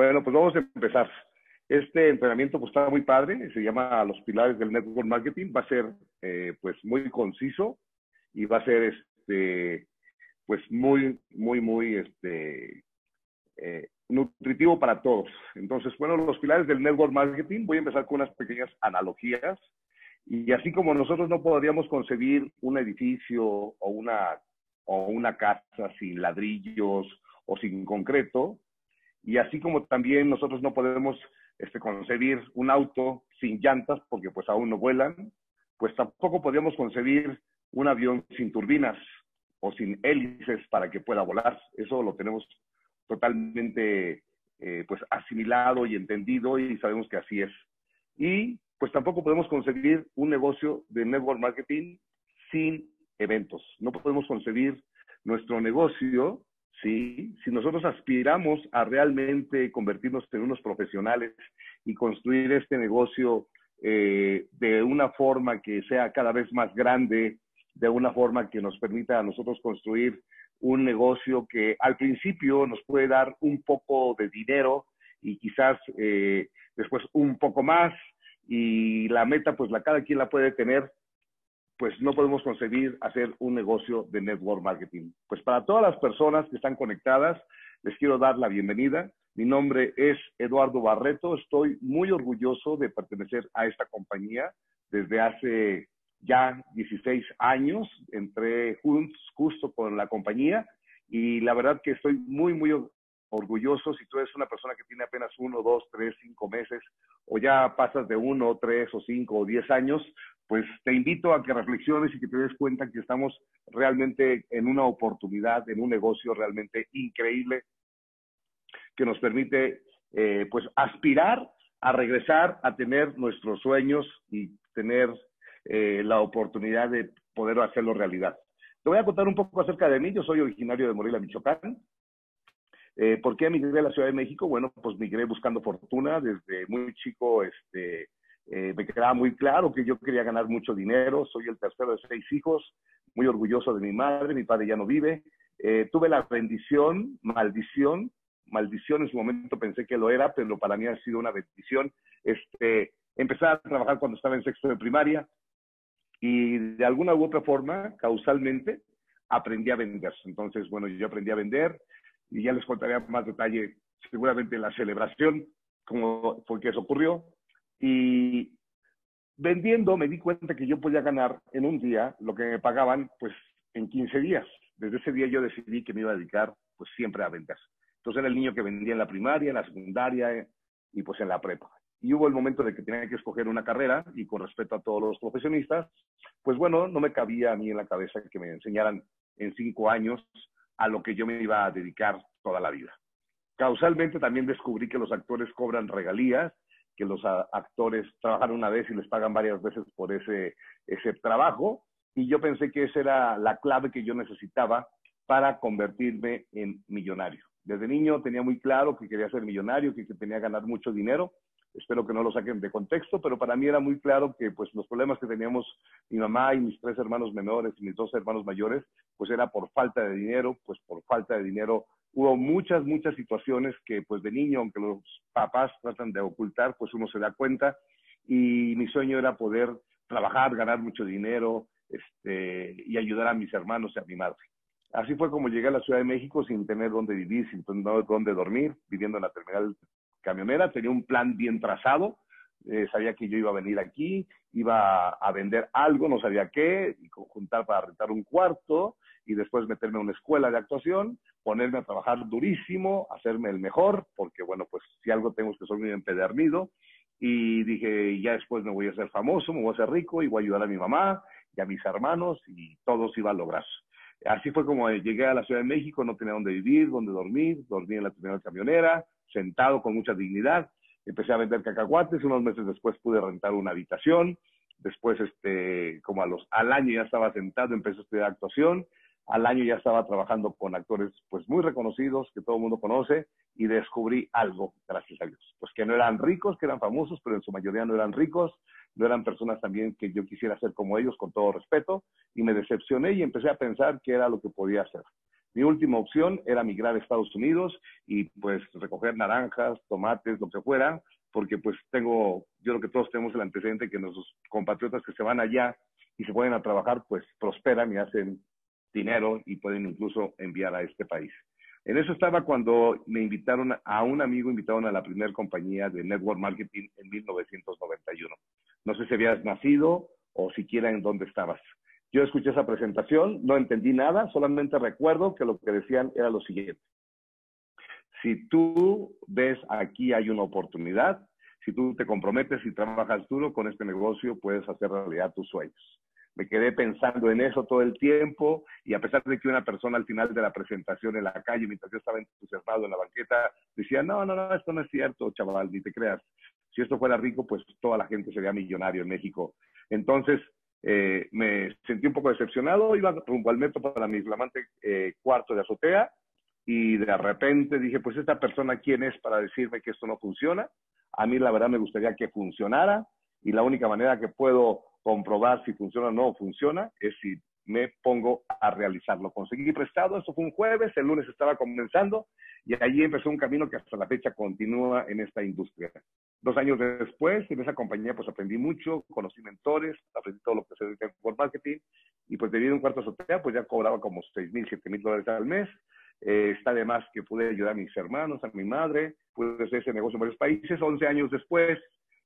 Bueno, pues vamos a empezar. Este entrenamiento pues está muy padre, se llama Los Pilares del Network Marketing, va a ser eh, pues muy conciso y va a ser este pues muy, muy, muy este, eh, nutritivo para todos. Entonces, bueno, los pilares del network marketing, voy a empezar con unas pequeñas analogías. Y así como nosotros no podríamos concebir un edificio o una, o una casa sin ladrillos o sin concreto, y así como también nosotros no podemos este, concebir un auto sin llantas porque pues aún no vuelan, pues tampoco podríamos concebir un avión sin turbinas o sin hélices para que pueda volar. Eso lo tenemos totalmente eh, pues asimilado y entendido y sabemos que así es. Y pues tampoco podemos concebir un negocio de network marketing sin eventos. No podemos concebir nuestro negocio ¿sí? Si nosotros aspiramos a realmente convertirnos en unos profesionales y construir este negocio eh, de una forma que sea cada vez más grande, de una forma que nos permita a nosotros construir un negocio que al principio nos puede dar un poco de dinero y quizás eh, después un poco más y la meta pues la cada quien la puede tener pues no podemos concebir hacer un negocio de network marketing. Pues para todas las personas que están conectadas, les quiero dar la bienvenida. Mi nombre es Eduardo Barreto. Estoy muy orgulloso de pertenecer a esta compañía desde hace ya 16 años. Entré justo con la compañía y la verdad que estoy muy, muy orgulloso. Si tú eres una persona que tiene apenas uno, dos, tres, cinco meses o ya pasas de uno, tres o cinco o diez años, pues te invito a que reflexiones y que te des cuenta que estamos realmente en una oportunidad, en un negocio realmente increíble que nos permite eh, pues aspirar a regresar a tener nuestros sueños y tener eh, la oportunidad de poder hacerlo realidad. Te voy a contar un poco acerca de mí. Yo soy originario de Morelia, Michoacán. Eh, ¿Por qué migré a la Ciudad de México? Bueno, pues migré buscando fortuna. Desde muy chico este, eh, me quedaba muy claro que yo quería ganar mucho dinero, soy el tercero de seis hijos, muy orgulloso de mi madre, mi padre ya no vive. Eh, tuve la bendición, maldición, maldición en su momento pensé que lo era, pero para mí ha sido una bendición. Este, a trabajar cuando estaba en sexto de primaria y de alguna u otra forma, causalmente, aprendí a vender. Entonces, bueno, yo aprendí a vender y ya les contaré más detalle seguramente en la celebración, cómo fue que eso ocurrió. Y vendiendo me di cuenta que yo podía ganar en un día lo que me pagaban pues en 15 días. Desde ese día yo decidí que me iba a dedicar pues siempre a ventas. Entonces era el niño que vendía en la primaria, en la secundaria y pues en la prepa. Y hubo el momento de que tenía que escoger una carrera y con respeto a todos los profesionistas, pues bueno, no me cabía a mí en la cabeza que me enseñaran en cinco años a lo que yo me iba a dedicar toda la vida. Causalmente también descubrí que los actores cobran regalías que los actores trabajan una vez y les pagan varias veces por ese, ese trabajo. Y yo pensé que esa era la clave que yo necesitaba para convertirme en millonario. Desde niño tenía muy claro que quería ser millonario, que, que tenía que ganar mucho dinero. Espero que no lo saquen de contexto, pero para mí era muy claro que pues los problemas que teníamos mi mamá y mis tres hermanos menores y mis dos hermanos mayores, pues era por falta de dinero, pues por falta de dinero hubo muchas, muchas situaciones que pues de niño, aunque los papás tratan de ocultar, pues uno se da cuenta y mi sueño era poder trabajar, ganar mucho dinero este, y ayudar a mis hermanos y a mi madre. Así fue como llegué a la Ciudad de México sin tener dónde vivir, sin tener dónde dormir, viviendo en la terminal camionera. Tenía un plan bien trazado, eh, sabía que yo iba a venir aquí, iba a vender algo, no sabía qué, y juntar para rentar un cuarto y después meterme a una escuela de actuación, ponerme a trabajar durísimo, hacerme el mejor, porque bueno, pues si algo tengo es que soy muy empedernido. Y dije, ya después me voy a hacer famoso, me voy a hacer rico y voy a ayudar a mi mamá y a mis hermanos y todos iba a lograr. Así fue como llegué a la Ciudad de México, no tenía dónde vivir, dónde dormir, dormí en la primera camionera, sentado con mucha dignidad. Empecé a vender cacahuates, unos meses después pude rentar una habitación, después este como a los al año ya estaba sentado empecé a estudiar actuación al año ya estaba trabajando con actores pues muy reconocidos que todo el mundo conoce y descubrí algo, gracias a Dios. Pues que no eran ricos, que eran famosos, pero en su mayoría no eran ricos, no eran personas también que yo quisiera ser como ellos, con todo respeto, y me decepcioné y empecé a pensar qué era lo que podía hacer. Mi última opción era migrar a Estados Unidos y pues recoger naranjas, tomates, lo que fuera, porque pues tengo, yo creo que todos tenemos el antecedente que nuestros compatriotas que se van allá y se pueden a trabajar, pues prosperan y hacen dinero y pueden incluso enviar a este país. En eso estaba cuando me invitaron a un amigo, invitaron a la primera compañía de Network Marketing en 1991. No sé si habías nacido o siquiera en dónde estabas. Yo escuché esa presentación, no entendí nada, solamente recuerdo que lo que decían era lo siguiente. Si tú ves aquí hay una oportunidad, si tú te comprometes y trabajas duro con este negocio, puedes hacer realidad tus sueños. Me quedé pensando en eso todo el tiempo y a pesar de que una persona al final de la presentación en la calle, mientras yo estaba entusiasmado en la banqueta, decía, no, no, no, esto no es cierto, chaval, ni te creas. Si esto fuera rico, pues toda la gente sería millonario en México. Entonces, eh, me sentí un poco decepcionado, iba rumbo al metro para mi flamante eh, cuarto de azotea y de repente dije, pues esta persona, ¿quién es para decirme que esto no funciona? A mí la verdad me gustaría que funcionara y la única manera que puedo comprobar si funciona o no funciona es si me pongo a realizarlo. Conseguí prestado, eso fue un jueves, el lunes estaba comenzando y allí empezó un camino que hasta la fecha continúa en esta industria. Dos años después, en esa compañía, pues aprendí mucho, conocí mentores, aprendí todo lo que se dedica por marketing y pues debido a un cuarto azotea, pues ya cobraba como 6 mil, 7 mil dólares al mes. Eh, está de más que pude ayudar a mis hermanos, a mi madre, pude hacer ese negocio en varios países. 11 años después,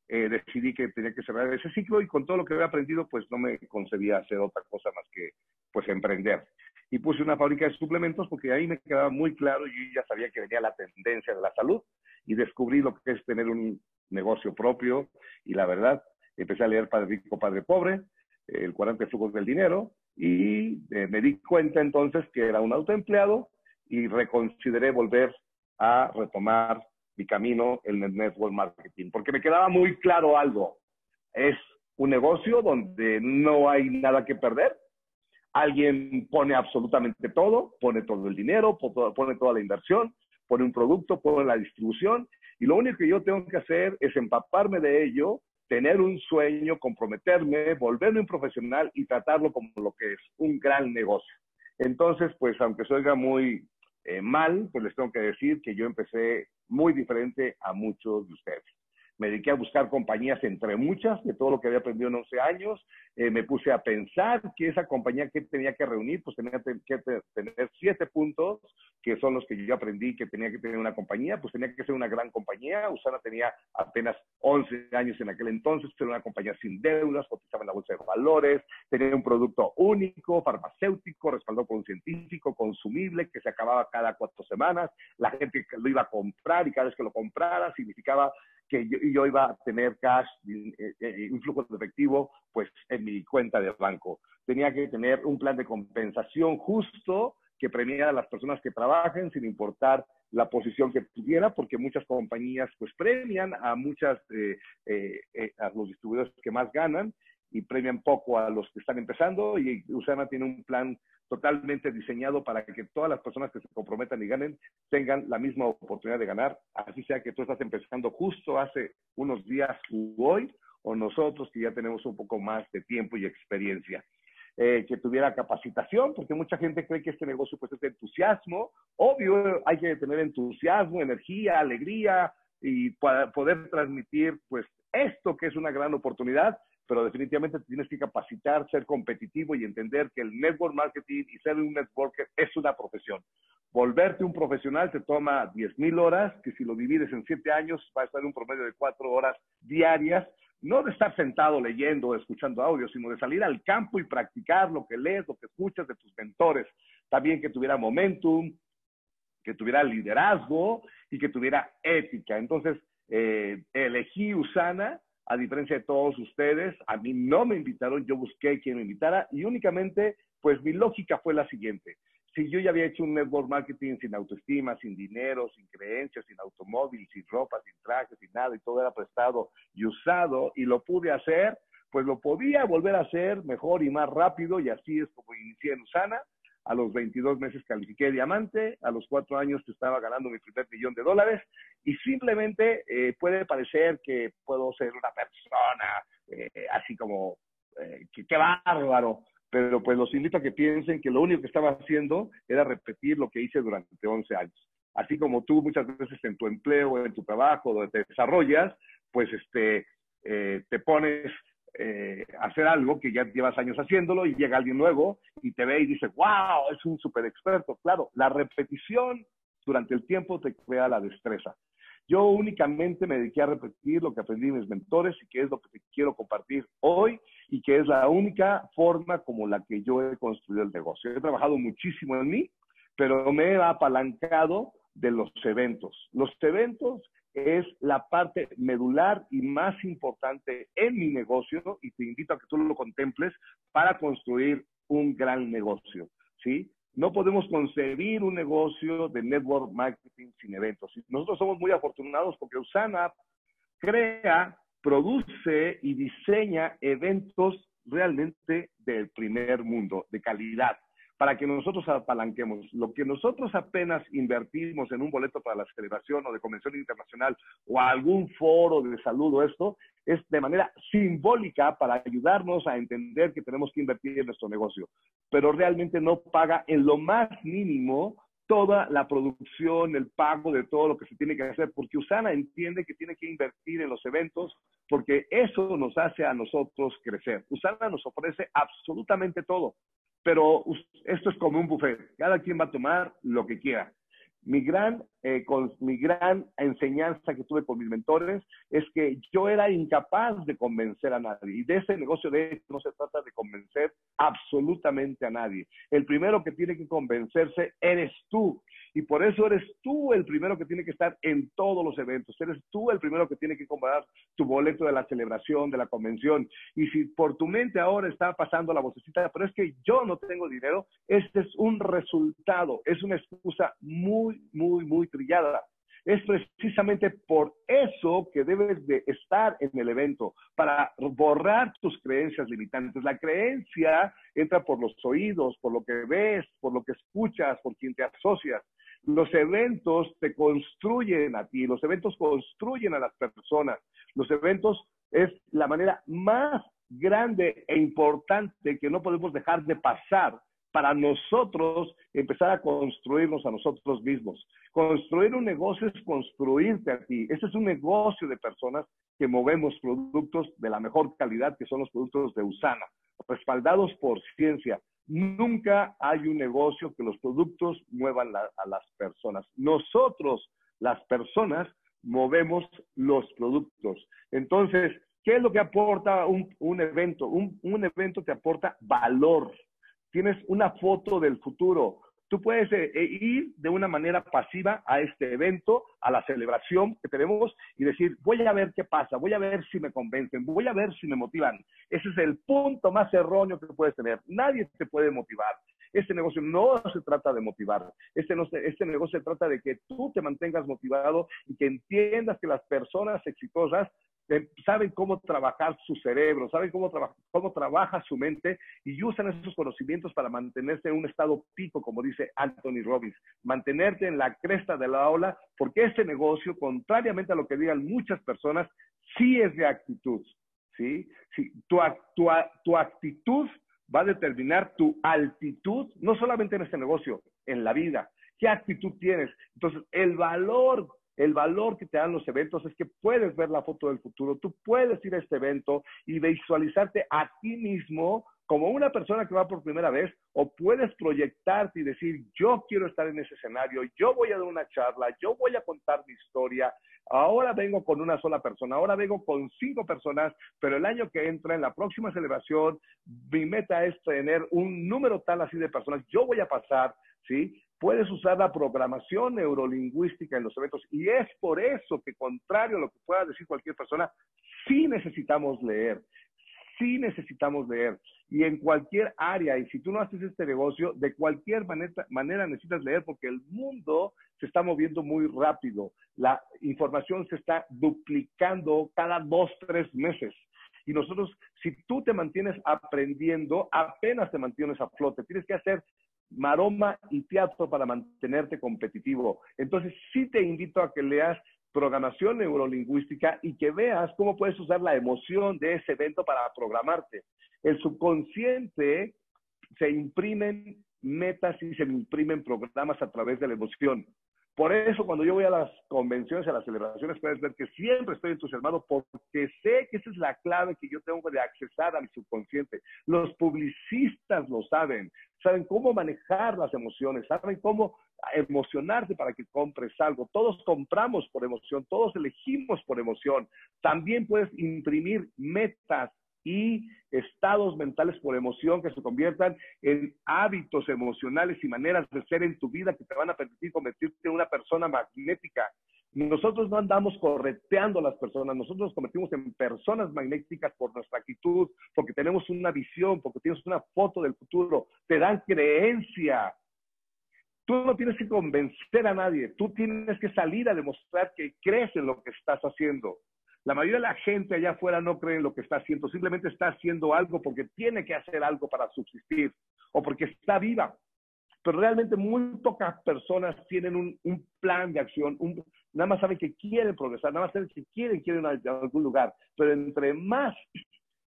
eh, decidí que tenía que cerrar ese ciclo y con todo lo que había aprendido, pues no me concebía hacer otra cosa más que pues emprender. Y puse una fábrica de suplementos porque ahí me quedaba muy claro, y ya sabía que venía la tendencia de la salud y descubrí lo que es tener un negocio propio y la verdad, empecé a leer Padre Rico, Padre Pobre, el 40 flujos del dinero y eh, me di cuenta entonces que era un autoempleado y reconsideré volver a retomar mi camino en el network marketing, porque me quedaba muy claro algo. Es un negocio donde no hay nada que perder. Alguien pone absolutamente todo, pone todo el dinero, pone toda la inversión, pone un producto, pone la distribución, y lo único que yo tengo que hacer es empaparme de ello, tener un sueño, comprometerme, volverme un profesional y tratarlo como lo que es un gran negocio. Entonces, pues aunque se oiga muy eh, mal, pues les tengo que decir que yo empecé muy diferente a muchos de ustedes me dediqué a buscar compañías entre muchas de todo lo que había aprendido en 11 años. Eh, me puse a pensar que esa compañía que tenía que reunir, pues tenía que tener siete puntos, que son los que yo aprendí que tenía que tener una compañía, pues tenía que ser una gran compañía. Usana tenía apenas 11 años en aquel entonces, era una compañía sin deudas, cotizaba en la bolsa de valores, tenía un producto único, farmacéutico, respaldado por un científico, consumible, que se acababa cada cuatro semanas. La gente lo iba a comprar y cada vez que lo comprara significaba que yo, iba a tener cash, eh, eh, un flujo de efectivo, pues en mi cuenta de banco. Tenía que tener un plan de compensación justo que premiara a las personas que trabajen sin importar la posición que tuviera, porque muchas compañías pues premian a muchas, eh, a los distribuidores que más ganan y premian poco a los que están empezando y Usana tiene un plan totalmente diseñado para que todas las personas que se comprometan y ganen tengan la misma oportunidad de ganar, así sea que tú estás empezando justo hace unos días u hoy, o nosotros que ya tenemos un poco más de tiempo y experiencia. Eh, que tuviera capacitación, porque mucha gente cree que este negocio pues es de entusiasmo. Obvio, hay que tener entusiasmo, energía, alegría y poder transmitir pues esto que es una gran oportunidad, pero definitivamente tienes que capacitar, ser competitivo y entender que el network marketing y ser un networker es una profesión. Volverte un profesional te toma 10 mil horas, que si lo divides en 7 años va a estar en un promedio de 4 horas diarias, no de estar sentado leyendo o escuchando audio, sino de salir al campo y practicar lo que lees, lo que escuchas de tus mentores. También que tuviera momentum, que tuviera liderazgo y que tuviera ética. Entonces, eh, elegí Usana a diferencia de todos ustedes, a mí no me invitaron, yo busqué quien me invitara y únicamente, pues mi lógica fue la siguiente. Si yo ya había hecho un network marketing sin autoestima, sin dinero, sin creencias, sin automóvil, sin ropa, sin trajes, sin nada, y todo era prestado y usado, y lo pude hacer, pues lo podía volver a hacer mejor y más rápido, y así es como inicié en Usana a los 22 meses califiqué diamante, a los 4 años estaba ganando mi primer millón de dólares y simplemente eh, puede parecer que puedo ser una persona eh, así como, eh, qué bárbaro, pero pues los invito a que piensen que lo único que estaba haciendo era repetir lo que hice durante 11 años. Así como tú muchas veces en tu empleo, en tu trabajo, donde te desarrollas, pues este, eh, te pones eh, hacer algo que ya llevas años haciéndolo y llega alguien nuevo y te ve y dice, wow, es un súper experto. Claro, la repetición durante el tiempo te crea la destreza. Yo únicamente me dediqué a repetir lo que aprendí de mis mentores y que es lo que te quiero compartir hoy y que es la única forma como la que yo he construido el negocio. He trabajado muchísimo en mí, pero me he apalancado de los eventos. Los eventos es la parte medular y más importante en mi negocio y te invito a que tú lo contemples para construir un gran negocio, ¿sí? No podemos concebir un negocio de network marketing sin eventos. Nosotros somos muy afortunados porque Usana crea, produce y diseña eventos realmente del primer mundo, de calidad para que nosotros apalanquemos. Lo que nosotros apenas invertimos en un boleto para la celebración o de convención internacional o algún foro de salud o esto, es de manera simbólica para ayudarnos a entender que tenemos que invertir en nuestro negocio, pero realmente no paga en lo más mínimo toda la producción, el pago de todo lo que se tiene que hacer, porque Usana entiende que tiene que invertir en los eventos, porque eso nos hace a nosotros crecer. Usana nos ofrece absolutamente todo pero esto es como un buffet. Cada quien va a tomar lo que quiera. Mi gran, eh, mi gran enseñanza que tuve con mis mentores es que yo era incapaz de convencer a nadie. Y de ese negocio, de hecho, no se trata de convencer absolutamente a nadie. El primero que tiene que convencerse eres tú. Y por eso eres tú el primero que tiene que estar en todos los eventos. Eres tú el primero que tiene que comprar tu boleto de la celebración, de la convención. Y si por tu mente ahora está pasando la vocecita, pero es que yo no tengo dinero, este es un resultado, es una excusa muy, muy, muy trillada. Es precisamente por eso que debes de estar en el evento, para borrar tus creencias limitantes. La creencia entra por los oídos, por lo que ves, por lo que escuchas, por quien te asocias. Los eventos te construyen a ti, los eventos construyen a las personas. Los eventos es la manera más grande e importante que no podemos dejar de pasar para nosotros empezar a construirnos a nosotros mismos. Construir un negocio es construirte a ti. Este es un negocio de personas que movemos productos de la mejor calidad, que son los productos de Usana, respaldados por ciencia, Nunca hay un negocio que los productos muevan a las personas. Nosotros, las personas, movemos los productos. Entonces, ¿qué es lo que aporta un, evento? un evento te aporta valor. Tienes una foto del futuro, Tú puedes eh, eh, ir de una manera pasiva a este evento, a la celebración que tenemos y decir, voy a ver qué pasa, voy a ver si me convencen, voy a ver si me motivan. Ese es el punto más erróneo que puedes tener. Nadie te puede motivar. Este negocio no se trata de motivar. Este, no este negocio se trata de que tú te mantengas motivado y que entiendas que las personas exitosas saben cómo trabajar su cerebro, saben cómo, cómo trabaja su mente y usan esos conocimientos para mantenerse en un estado pico, como dice Anthony Robbins, mantenerte en la cresta de la ola, porque este negocio, contrariamente a lo que digan muchas personas, sí es de actitud, ¿sí? sí tu, tu, tu actitud va a determinar tu altitud, no solamente en este negocio, en la vida. ¿Qué actitud tienes? Entonces, el valor el valor que te dan los eventos es que puedes ver la foto del futuro, tú puedes ir a este evento y visualizarte a ti mismo como una persona que va por primera vez o puedes proyectarte y decir, yo quiero estar en ese escenario, yo voy a dar una charla, yo voy a contar mi historia, ahora vengo con una sola persona, ahora vengo con cinco personas, pero el año que entra, en la próxima celebración, mi meta es tener un número tal así de personas, yo voy a pasar, ¿sí? Puedes usar la programación neurolingüística en los eventos y es por eso que, contrario a lo que pueda decir cualquier persona, sí necesitamos leer, sí necesitamos leer. Y en cualquier área, y si tú no haces este negocio, de cualquier manera, manera necesitas leer porque el mundo se está moviendo muy rápido. La información se está duplicando cada dos, tres meses. Y nosotros, si tú te mantienes aprendiendo, apenas te mantienes a flote. Tienes que hacer maroma y teatro para mantenerte competitivo. Entonces, sí te invito a que leas programación neurolingüística y que veas cómo puedes usar la emoción de ese evento para programarte. El subconsciente se imprimen metas y se imprimen programas a través de la emoción. Por eso cuando yo voy a las convenciones, a las celebraciones, puedes ver que siempre estoy entusiasmado porque sé que esa es la clave que yo tengo de accesar a mi subconsciente. Los publicistas lo saben, saben cómo manejar las emociones, saben cómo emocionarte para que compres algo. Todos compramos por emoción, todos elegimos por emoción. También puedes imprimir metas y estados mentales por emoción que se conviertan en hábitos emocionales y maneras de ser en tu vida que te van a permitir convertirte en una persona magnética. Nosotros no andamos correteando a las personas, nosotros nos convertimos en personas magnéticas por nuestra actitud, porque tenemos una visión, porque tienes una foto del futuro, te dan creencia. Tú no tienes que convencer a nadie, tú tienes que salir a demostrar que crees en lo que estás haciendo. La mayoría de la gente allá afuera no cree en lo que está haciendo, simplemente está haciendo algo porque tiene que hacer algo para subsistir o porque está viva. Pero realmente muy pocas personas tienen un, plan de acción, nada más saben que quieren progresar, nada más saben que quieren, quieren ir a algún lugar. Pero entre más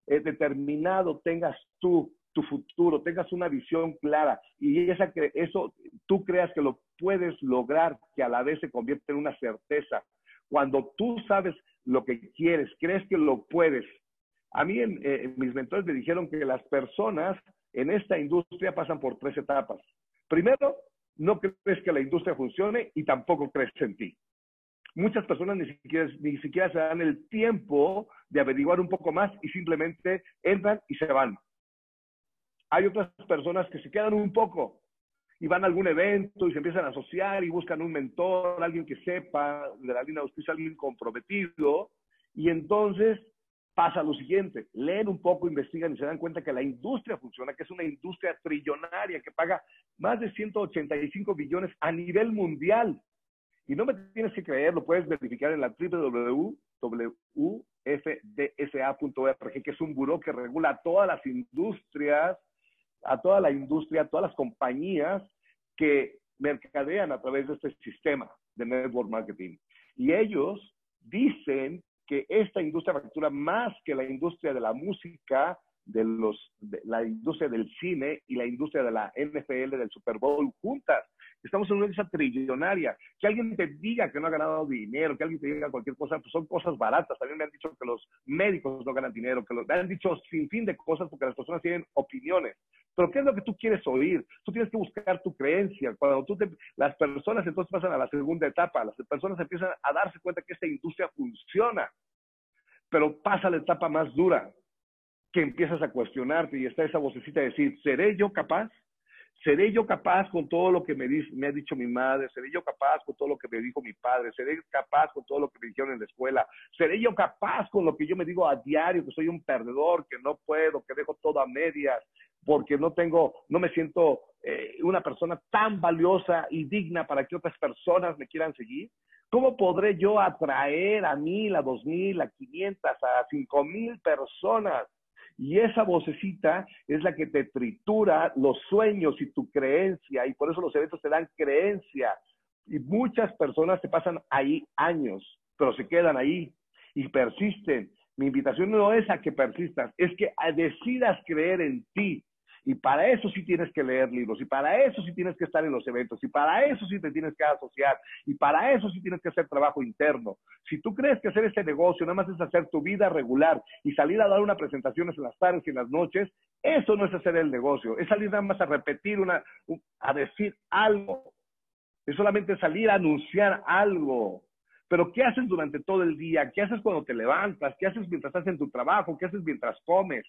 eh, determinado tengas tú tu futuro, tengas una visión clara y esa, eso tú creas que lo puedes lograr, que a la vez se convierte en una certeza. Cuando tú sabes lo que quieres, crees que lo puedes. A mí eh, mis mentores me dijeron que las personas en esta industria pasan por tres etapas. Primero, no crees que la industria funcione y tampoco crees en ti. Muchas personas ni siquiera, ni siquiera se dan el tiempo de averiguar un poco más y simplemente entran y se van. Hay otras personas que se quedan un poco y van a algún evento y se empiezan a asociar y buscan un mentor, alguien que sepa de la línea de justicia, alguien comprometido, y entonces pasa lo siguiente, leen un poco, investigan y se dan cuenta que la industria funciona, que es una industria trillonaria que paga más de 185 billones a nivel mundial. Y no me tienes que creer, lo puedes verificar en la www.ufdsa.org, que es un buró que regula todas las industrias a toda la industria, a todas las compañías que mercadean a través de este sistema de network marketing. Y ellos dicen que esta industria factura más que la industria de la música, de, los, de la industria del cine y la industria de la NFL, del Super Bowl juntas. Estamos en una industria trillonaria. Que alguien te diga que no ha ganado dinero, que alguien te diga cualquier cosa, pues son cosas baratas. También me han dicho que los médicos no ganan dinero, que me han dicho sin fin de cosas porque las personas tienen opiniones. Pero ¿qué es lo que tú quieres oír? Tú tienes que buscar tu creencia. Cuando tú te, las personas entonces pasan a la segunda etapa, las personas empiezan a darse cuenta que esta industria funciona. Pero pasa la etapa más dura, que empiezas a cuestionarte y está esa vocecita de decir, ¿seré yo capaz? ¿Seré yo capaz con todo lo que me, me ha dicho mi madre? ¿Seré yo capaz con todo lo que me dijo mi padre? ¿Seré capaz con todo lo que me dijeron en la escuela? ¿Seré yo capaz con lo que yo me digo a diario, que soy un perdedor, que no puedo, que dejo todo a medias, porque no tengo, no me siento eh, una persona tan valiosa y digna para que otras personas me quieran seguir? ¿Cómo podré yo atraer a mil, a dos mil, a quinientas, a cinco mil personas y esa vocecita es la que te tritura los sueños y tu creencia, y por eso los eventos te dan creencia. Y muchas personas se pasan ahí años, pero se quedan ahí y persisten. Mi invitación no es a que persistas, es que decidas creer en ti, y para eso sí tienes que leer libros, y para eso sí tienes que estar en los eventos, y para eso sí te tienes que asociar, y para eso sí tienes que hacer trabajo interno. Si tú crees que hacer este negocio nada más es hacer tu vida regular y salir a dar unas presentaciones en las tardes y en las noches, eso no es hacer el negocio, es salir nada más a repetir una, a decir algo. Es solamente salir a anunciar algo. Pero ¿qué haces durante todo el día? ¿Qué haces cuando te levantas? ¿Qué haces mientras estás en tu trabajo? ¿Qué haces mientras comes?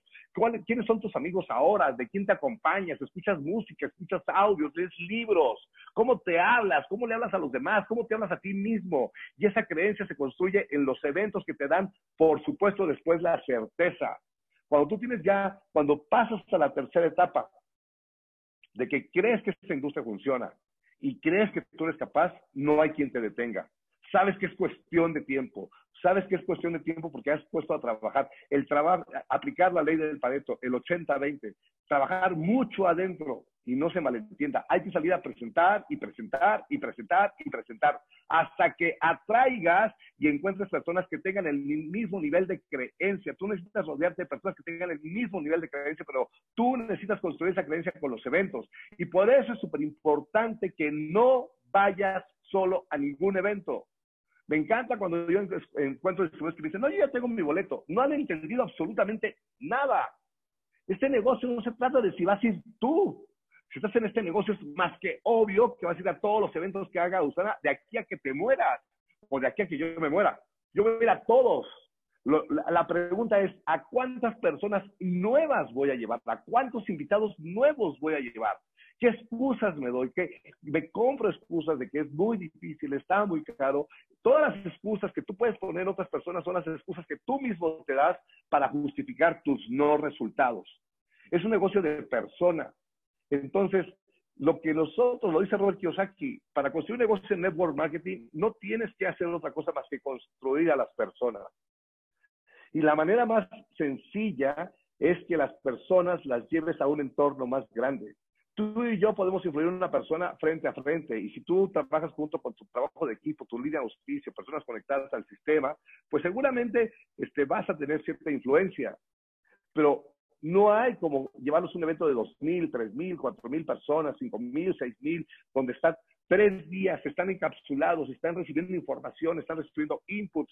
¿Quiénes son tus amigos ahora? ¿De quién te acompañas? ¿Escuchas música? ¿Escuchas audios? ¿Lees libros? ¿Cómo te hablas? ¿Cómo le hablas a los demás? ¿Cómo te hablas a ti mismo? Y esa creencia se construye en los eventos que te dan, por supuesto, después la certeza. Cuando tú tienes ya, cuando pasas a la tercera etapa de que crees que esta industria funciona y crees que tú eres capaz, no hay quien te detenga sabes que es cuestión de tiempo, sabes que es cuestión de tiempo porque has puesto a trabajar, el trabajo, aplicar la ley del Pareto, el 80-20, trabajar mucho adentro y no se malentienda, hay que salir a presentar y presentar y presentar y presentar hasta que atraigas y encuentres personas que tengan el mismo nivel de creencia. Tú necesitas rodearte de personas que tengan el mismo nivel de creencia, pero tú necesitas construir esa creencia con los eventos. Y por eso es súper importante que no vayas solo a ningún evento. Me encanta cuando yo encuentro distribuidores que me dicen, no, yo ya tengo mi boleto. No han entendido absolutamente nada. Este negocio no se trata de si vas a ir tú. Si estás en este negocio es más que obvio que vas a ir a todos los eventos que haga Usana de aquí a que te mueras o de aquí a que yo me muera. Yo voy a ir a todos. la, pregunta es, ¿a cuántas personas nuevas voy a llevar? ¿A cuántos invitados nuevos voy a llevar? ¿Qué excusas me doy? ¿Qué, me compro excusas de que es muy difícil, está muy caro. Todas las excusas que tú puedes poner otras personas son las excusas que tú mismo te das para justificar tus no resultados. Es un negocio de persona. Entonces, lo que nosotros, lo dice Robert Kiyosaki, para construir un negocio en network marketing no tienes que hacer otra cosa más que construir a las personas. Y la manera más sencilla es que las personas las lleves a un entorno más grande tú y yo podemos influir en una persona frente a frente. Y si tú trabajas junto con tu trabajo de equipo, tu línea de auspicio, personas conectadas al sistema, pues seguramente este, vas a tener cierta influencia. Pero no hay como llevarlos a un evento de 2.000, 3.000, 4.000 personas, 5.000, 6.000, donde están tres días, están encapsulados, están recibiendo información, están recibiendo inputs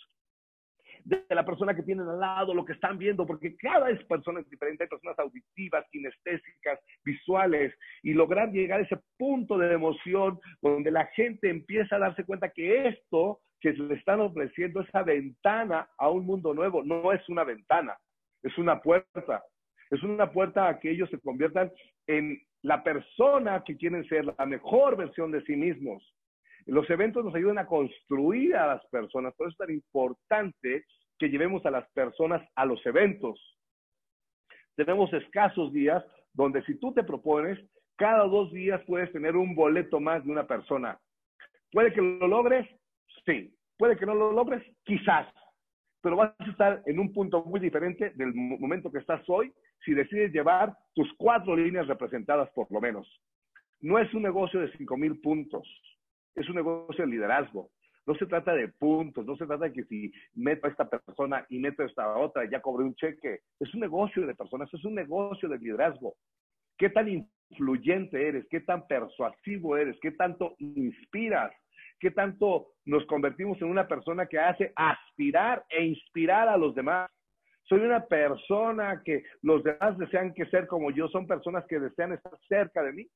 de la persona que tienen al lado, lo que están viendo, porque cada persona es diferente, hay personas auditivas, kinestésicas, visuales, y lograr llegar a ese punto de emoción donde la gente empieza a darse cuenta que esto que le están ofreciendo, esa ventana a un mundo nuevo, no es una ventana, es una puerta. Es una puerta a que ellos se conviertan en la persona que quieren ser, la mejor versión de sí mismos. Los eventos nos ayudan a construir a las personas, por eso es tan importante que llevemos a las personas a los eventos. Tenemos escasos días donde si tú te propones, cada dos días puedes tener un boleto más de una persona. ¿Puede que lo logres? Sí. ¿Puede que no lo logres? Quizás. Pero vas a estar en un punto muy diferente del momento que estás hoy si decides llevar tus cuatro líneas representadas por lo menos. No es un negocio de cinco mil puntos es un negocio de liderazgo. No se trata de puntos, no se trata de que si meto a esta persona y meto a esta otra, ya cobré un cheque. Es un negocio de personas, es un negocio de liderazgo. ¿Qué tan influyente eres? ¿Qué tan persuasivo eres? ¿Qué tanto inspiras? ¿Qué tanto nos convertimos en una persona que hace aspirar e inspirar a los demás? Soy una persona que los demás desean que ser como yo, son personas que desean estar cerca de mí.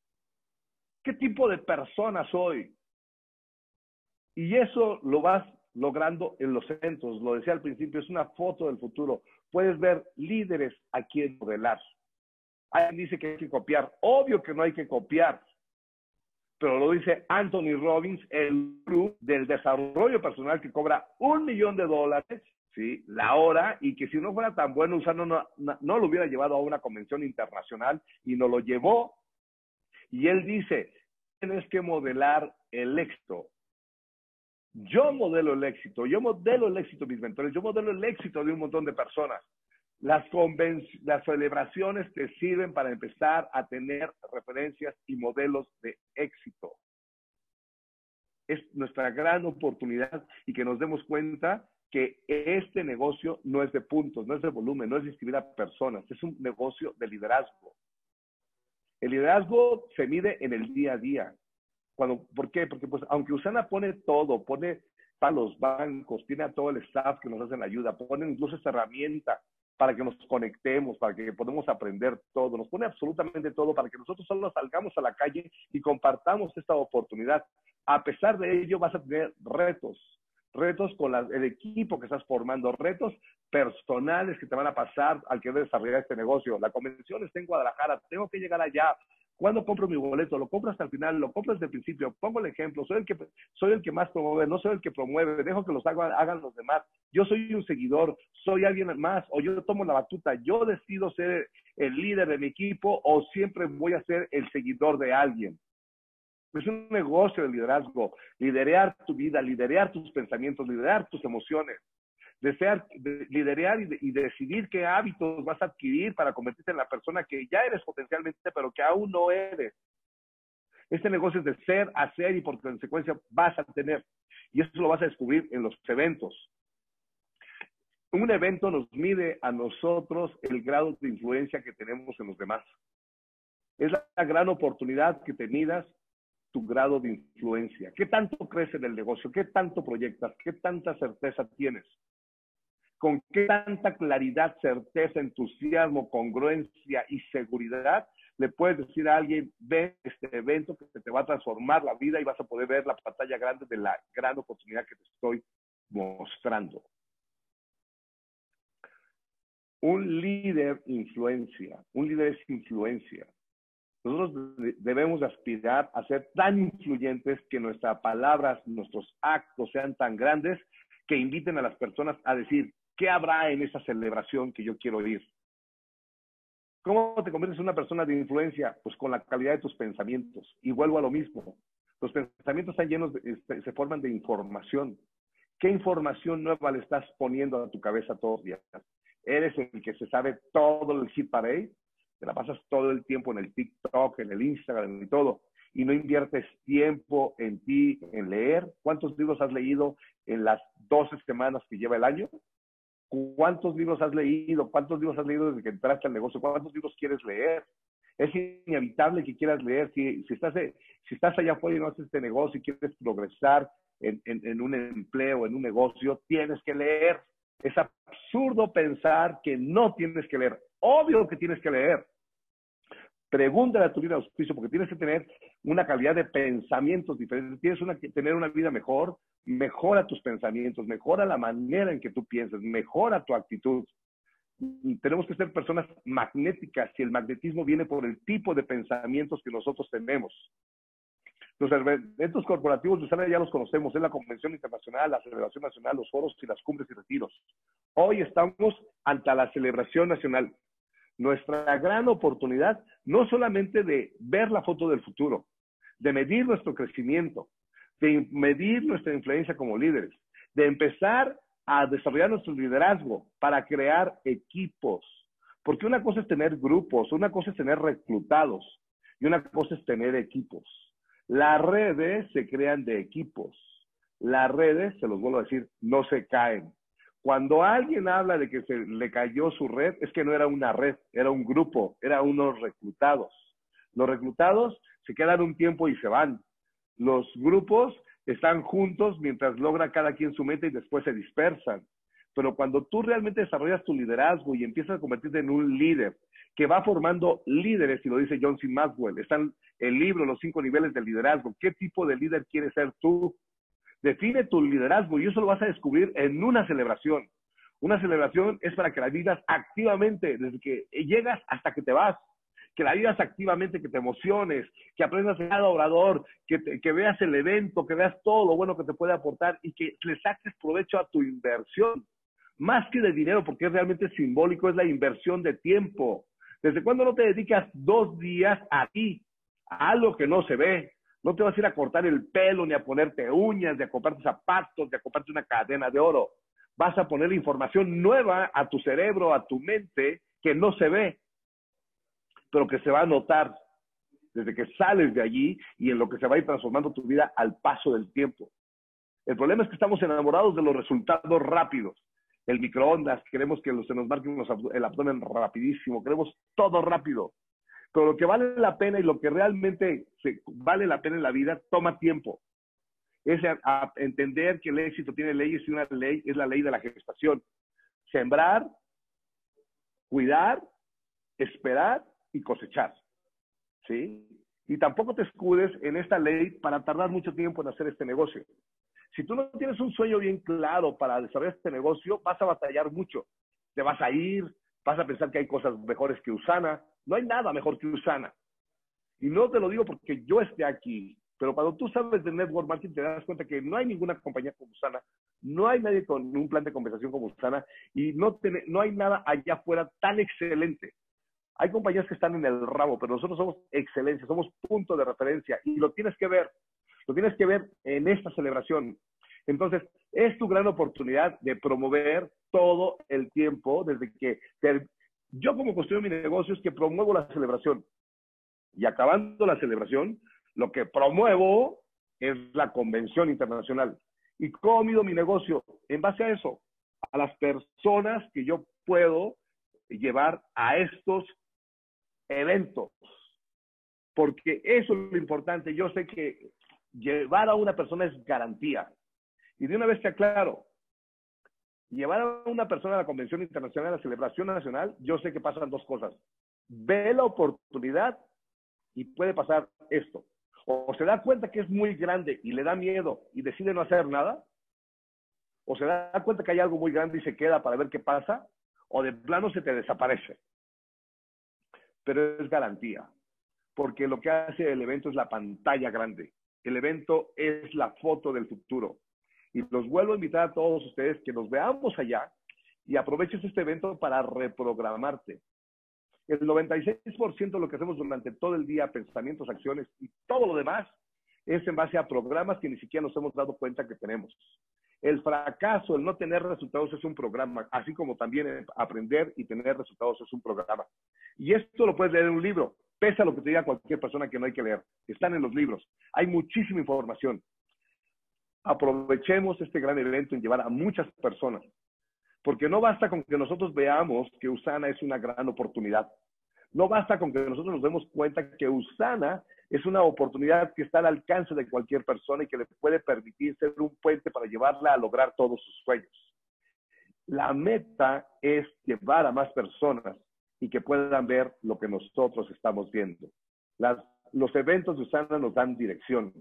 ¿Qué tipo de persona soy? Y eso lo vas logrando en los eventos. Lo decía al principio, es una foto del futuro. Puedes ver líderes a quien modelar. Alguien dice que hay que copiar. Obvio que no hay que copiar. Pero lo dice Anthony Robbins, el club del desarrollo personal que cobra un millón de dólares ¿sí? la hora y que si no fuera tan bueno usarlo, no, no lo hubiera llevado a una convención internacional y no lo llevó. Y él dice, tienes que modelar el éxito yo modelo el éxito, yo modelo el éxito de mis mentores, yo modelo el éxito de un montón de personas. Las, las celebraciones te sirven para empezar a tener referencias y modelos de éxito. Es nuestra gran oportunidad y que nos demos cuenta que este negocio no es de puntos, no es de volumen, no es de inscribir a personas, es un negocio de liderazgo. El liderazgo se mide en el día a día. ¿Por qué? Porque pues aunque Usana pone todo, pone para los bancos, tiene a todo el staff que nos hacen ayuda, pone incluso esta herramienta para que nos conectemos, para que podamos aprender todo, nos pone absolutamente todo para que nosotros solo salgamos a la calle y compartamos esta oportunidad. A pesar de ello vas a tener retos, retos con el equipo que estás formando, retos personales que te van a pasar al querer desarrollar este negocio. La convención está en Guadalajara, tengo que llegar allá, ¿Cuándo compro mi boleto? ¿Lo compro hasta el final? ¿Lo compro desde el principio? Pongo el ejemplo. Soy el que, soy el que más promueve, no soy el que promueve. Dejo que los hagan, hagan los demás. Yo soy un seguidor, soy alguien más, o yo tomo la batuta. Yo decido ser el líder de mi equipo o siempre voy a ser el seguidor de alguien. Es un negocio de liderazgo. Liderear tu vida, liderear tus pensamientos, liderar tus emociones. Desear, liderear y, decidir qué hábitos vas a adquirir para convertirte en la persona que ya eres potencialmente, pero que aún no eres. Este negocio es de ser, hacer y por consecuencia vas a tener. Y eso lo vas a descubrir en los eventos. Un evento nos mide a nosotros el grado de influencia que tenemos en los demás. Es la gran oportunidad que te midas tu grado de influencia. ¿Qué tanto crees en el negocio? ¿Qué tanto proyectas? ¿Qué tanta certeza tienes? ¿Con qué tanta claridad, certeza, entusiasmo, congruencia y seguridad le puedes decir a alguien, ve este evento que te va a transformar la vida y vas a poder ver la pantalla grande de la gran oportunidad que te estoy mostrando? Un líder influencia, un líder es influencia. Nosotros debemos aspirar a ser tan influyentes que nuestras palabras, nuestros actos sean tan grandes que inviten a las personas a decir, ¿qué habrá en esa celebración que yo quiero ir? ¿Cómo te conviertes en una persona de influencia? Pues con la calidad de tus pensamientos. Y vuelvo a lo mismo. Los pensamientos están llenos, este, se forman de información. ¿Qué información nueva le estás poniendo a tu cabeza todos los días? ¿Eres el que se sabe todo el hit parade? Te la pasas todo el tiempo en el TikTok, en el Instagram y todo. Y no inviertes tiempo en ti, en leer. ¿Cuántos libros has leído en las 12 semanas que lleva el año? ¿Cuántos libros has leído? ¿Cuántos libros has leído desde que entraste al negocio? ¿Cuántos libros quieres leer? Es inevitable que quieras leer. Si, estás, si estás allá afuera y no haces este negocio y quieres progresar en un empleo, en un negocio, tienes que leer. Es absurdo pensar que no tienes que leer. Obvio que tienes que leer. Pregúntale a tu vida auspicio porque tienes que tener una calidad de pensamientos diferentes. Tienes que tener una vida mejor. Mejora tus pensamientos, mejora la manera en que tú piensas, mejora tu actitud. tenemos que ser personas magnéticas y el magnetismo viene por el tipo de pensamientos que nosotros tenemos. Los eventos corporativos de ya los conocemos, es la Convención Internacional, la Celebración Nacional, los foros y las cumbres y retiros. Hoy estamos ante la celebración nacional. Nuestra gran oportunidad no solamente de ver la foto del futuro, de medir nuestro crecimiento, de medir nuestra influencia como líderes, de empezar a desarrollar nuestro liderazgo para crear equipos. Porque una cosa es tener grupos, una cosa es tener reclutados y una cosa es tener equipos. Las redes se crean de equipos. Las redes, se los vuelvo a decir, no se caen. Cuando alguien habla de que se le cayó su red, es que no era una red, era un grupo, era unos reclutados. Los reclutados se quedan un tiempo y se van. Los grupos están juntos mientras logra cada quien su meta y después se dispersan. Pero cuando tú realmente desarrollas tu liderazgo y empiezas a convertirte en un líder que va formando líderes, y lo dice John C. Maxwell, están el libro, los cinco niveles del liderazgo. ¿Qué tipo de líder quieres ser tú? Define tu liderazgo y eso lo vas a descubrir en una celebración. Una celebración es para que la vivas activamente, desde que llegas hasta que te vas. Que la vivas activamente, que te emociones, que aprendas cada orador, que, que veas el evento, que veas todo lo bueno que te puede aportar y que le saques provecho a tu inversión. Más que de dinero, porque es realmente simbólico, es la inversión de tiempo. ¿Desde cuándo no te dedicas dos días a ti, a algo que no se ve? No te vas a ir a cortar el pelo, ni a ponerte uñas, ni a comprarte zapatos, ni a comprarte una cadena de oro. Vas a poner información nueva a tu cerebro, a tu mente, que no se ve, pero que se va a notar desde que sales de allí y en lo que se va a ir transformando tu vida al paso del tiempo. El problema es que estamos enamorados de los resultados rápidos. El microondas, queremos que se nos marque el abdomen rapidísimo, queremos todo rápido. Pero lo que vale la pena y lo que realmente vale la pena en la vida toma tiempo. Es entender que el éxito tiene leyes y una ley es la ley de la gestación. Sembrar, cuidar, esperar y cosechar. ¿Sí? Y tampoco te escudes en esta ley para tardar mucho tiempo en hacer este negocio. Si tú no tienes un sueño bien claro para desarrollar este negocio, vas a batallar mucho. Te vas a ir, vas a pensar que hay cosas mejores que Usana. No hay nada mejor que Usana. Y no te lo digo porque yo esté aquí, pero cuando tú sabes de network marketing te das cuenta que no hay ninguna compañía como Usana, no hay nadie con un plan de compensación como Usana y no, no hay nada allá afuera tan excelente. Hay compañías que están en el rabo, pero nosotros somos excelencia, somos punto de referencia y lo tienes que ver, lo tienes que ver en esta celebración. Entonces, es tu gran oportunidad de promover todo el tiempo desde que yo como construyo mi negocio es que promuevo la celebración y acabando la celebración, lo que promuevo es la convención internacional. ¿Y cómo mido mi negocio? En base a eso, a las personas que yo puedo llevar a estos eventos. Porque eso es lo importante. Yo sé que llevar a una persona es garantía. Y de una vez te aclaro, llevar a una persona a la Convención Internacional, a la celebración nacional, yo sé que pasan dos cosas. Ve la oportunidad y puede pasar esto. O se da cuenta que es muy grande y le da miedo y decide no hacer nada, o se da cuenta que hay algo muy grande y se queda para ver qué pasa, o de plano se te desaparece. Pero es garantía, porque lo que hace el evento es la pantalla grande. El evento es la foto del futuro. Y los vuelvo a invitar a todos ustedes que nos veamos allá y aproveches este evento para reprogramarte. El 96% de lo que hacemos durante todo el día, pensamientos, acciones y todo lo demás, es en base a programas que ni siquiera nos hemos dado cuenta que tenemos. El fracaso, el no tener resultados es un programa, así como también aprender y tener resultados es un programa. Y esto lo puedes leer en un libro, pese a lo que te diga cualquier persona que no hay que leer. Están en los libros. Hay muchísima información. Aprovechemos este gran evento en llevar a muchas personas porque no basta con que nosotros veamos que Usana es una gran oportunidad. No basta con que nosotros nos demos cuenta que Usana es una oportunidad que está al alcance de cualquier persona y que le puede permitir ser un puente para llevarla a lograr todos sus sueños. La meta es llevar a más personas y que puedan ver lo que nosotros estamos viendo. los eventos de Usana nos dan dirección,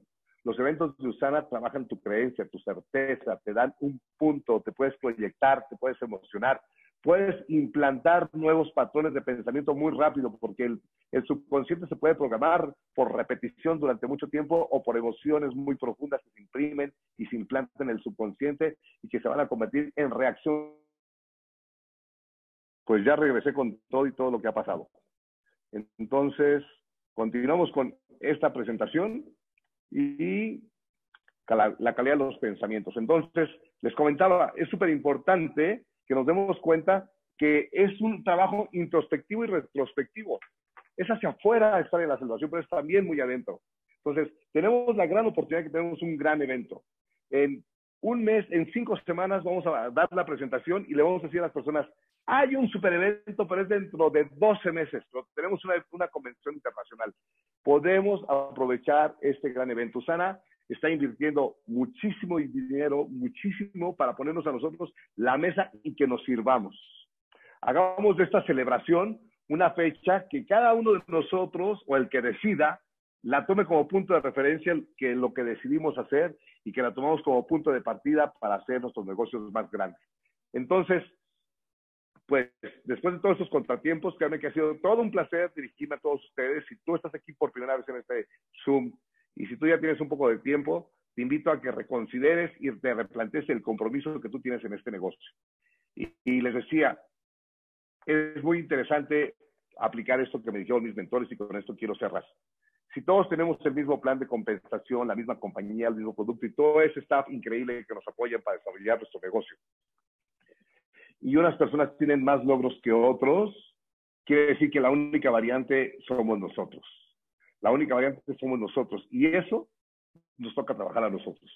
los eventos de Usana trabajan tu creencia, tu certeza, te dan un punto, te puedes proyectar, te puedes emocionar, puedes implantar nuevos patrones de pensamiento muy rápido porque el, el, subconsciente se puede programar por repetición durante mucho tiempo o por emociones muy profundas que se imprimen y se implantan en el subconsciente y que se van a convertir en reacción. Pues ya regresé con todo y todo lo que ha pasado. Entonces, continuamos con esta presentación y la, calidad de los pensamientos. Entonces, les comentaba, es súper importante que nos demos cuenta que es un trabajo introspectivo y retrospectivo. Es hacia afuera estar en la salvación, pero es también muy adentro. Entonces, tenemos la gran oportunidad que tenemos un gran evento. En un mes, en cinco semanas, vamos a dar la presentación y le vamos a decir a las personas, hay un super evento, pero es dentro de 12 meses. Tenemos una, una convención internacional. Podemos aprovechar este gran evento. Sana está invirtiendo muchísimo dinero, muchísimo para ponernos a nosotros la mesa y que nos sirvamos. Hagamos de esta celebración una fecha que cada uno de nosotros o el que decida la tome como punto de referencia que lo que decidimos hacer y que la tomamos como punto de partida para hacer nuestros negocios más grandes. Entonces, pues después de todos estos contratiempos, créanme que ha sido todo un placer dirigirme a todos ustedes. Si tú estás aquí por primera vez en este Zoom y si tú ya tienes un poco de tiempo, te invito a que reconsideres y te replantees el compromiso que tú tienes en este negocio. Y, y les decía, es muy interesante aplicar esto que me dijeron mis mentores y con esto quiero cerrar. Si todos tenemos el mismo plan de compensación, la misma compañía, el mismo producto y todo ese staff increíble que nos apoyan para desarrollar nuestro negocio, y unas personas tienen más logros que otros, quiere decir que la única variante somos nosotros. La única variante somos nosotros. Y eso nos toca trabajar a nosotros.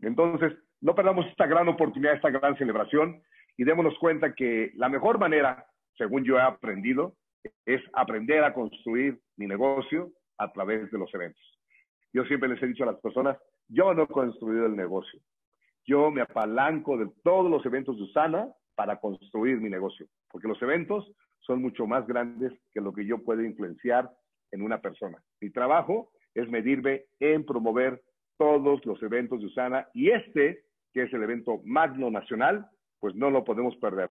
Entonces, no perdamos esta gran oportunidad, esta gran celebración y démonos cuenta que la mejor manera, según yo he aprendido, es aprender a construir mi negocio a través de los eventos. Yo siempre les he dicho a las personas, yo no he construido el negocio. Yo me apalanco de todos los eventos de Usana para construir mi negocio, porque los eventos son mucho más grandes que lo que yo puedo influenciar en una persona. Mi trabajo es medirme en promover todos los eventos de Usana y este, que es el evento magno nacional, pues no lo podemos perder.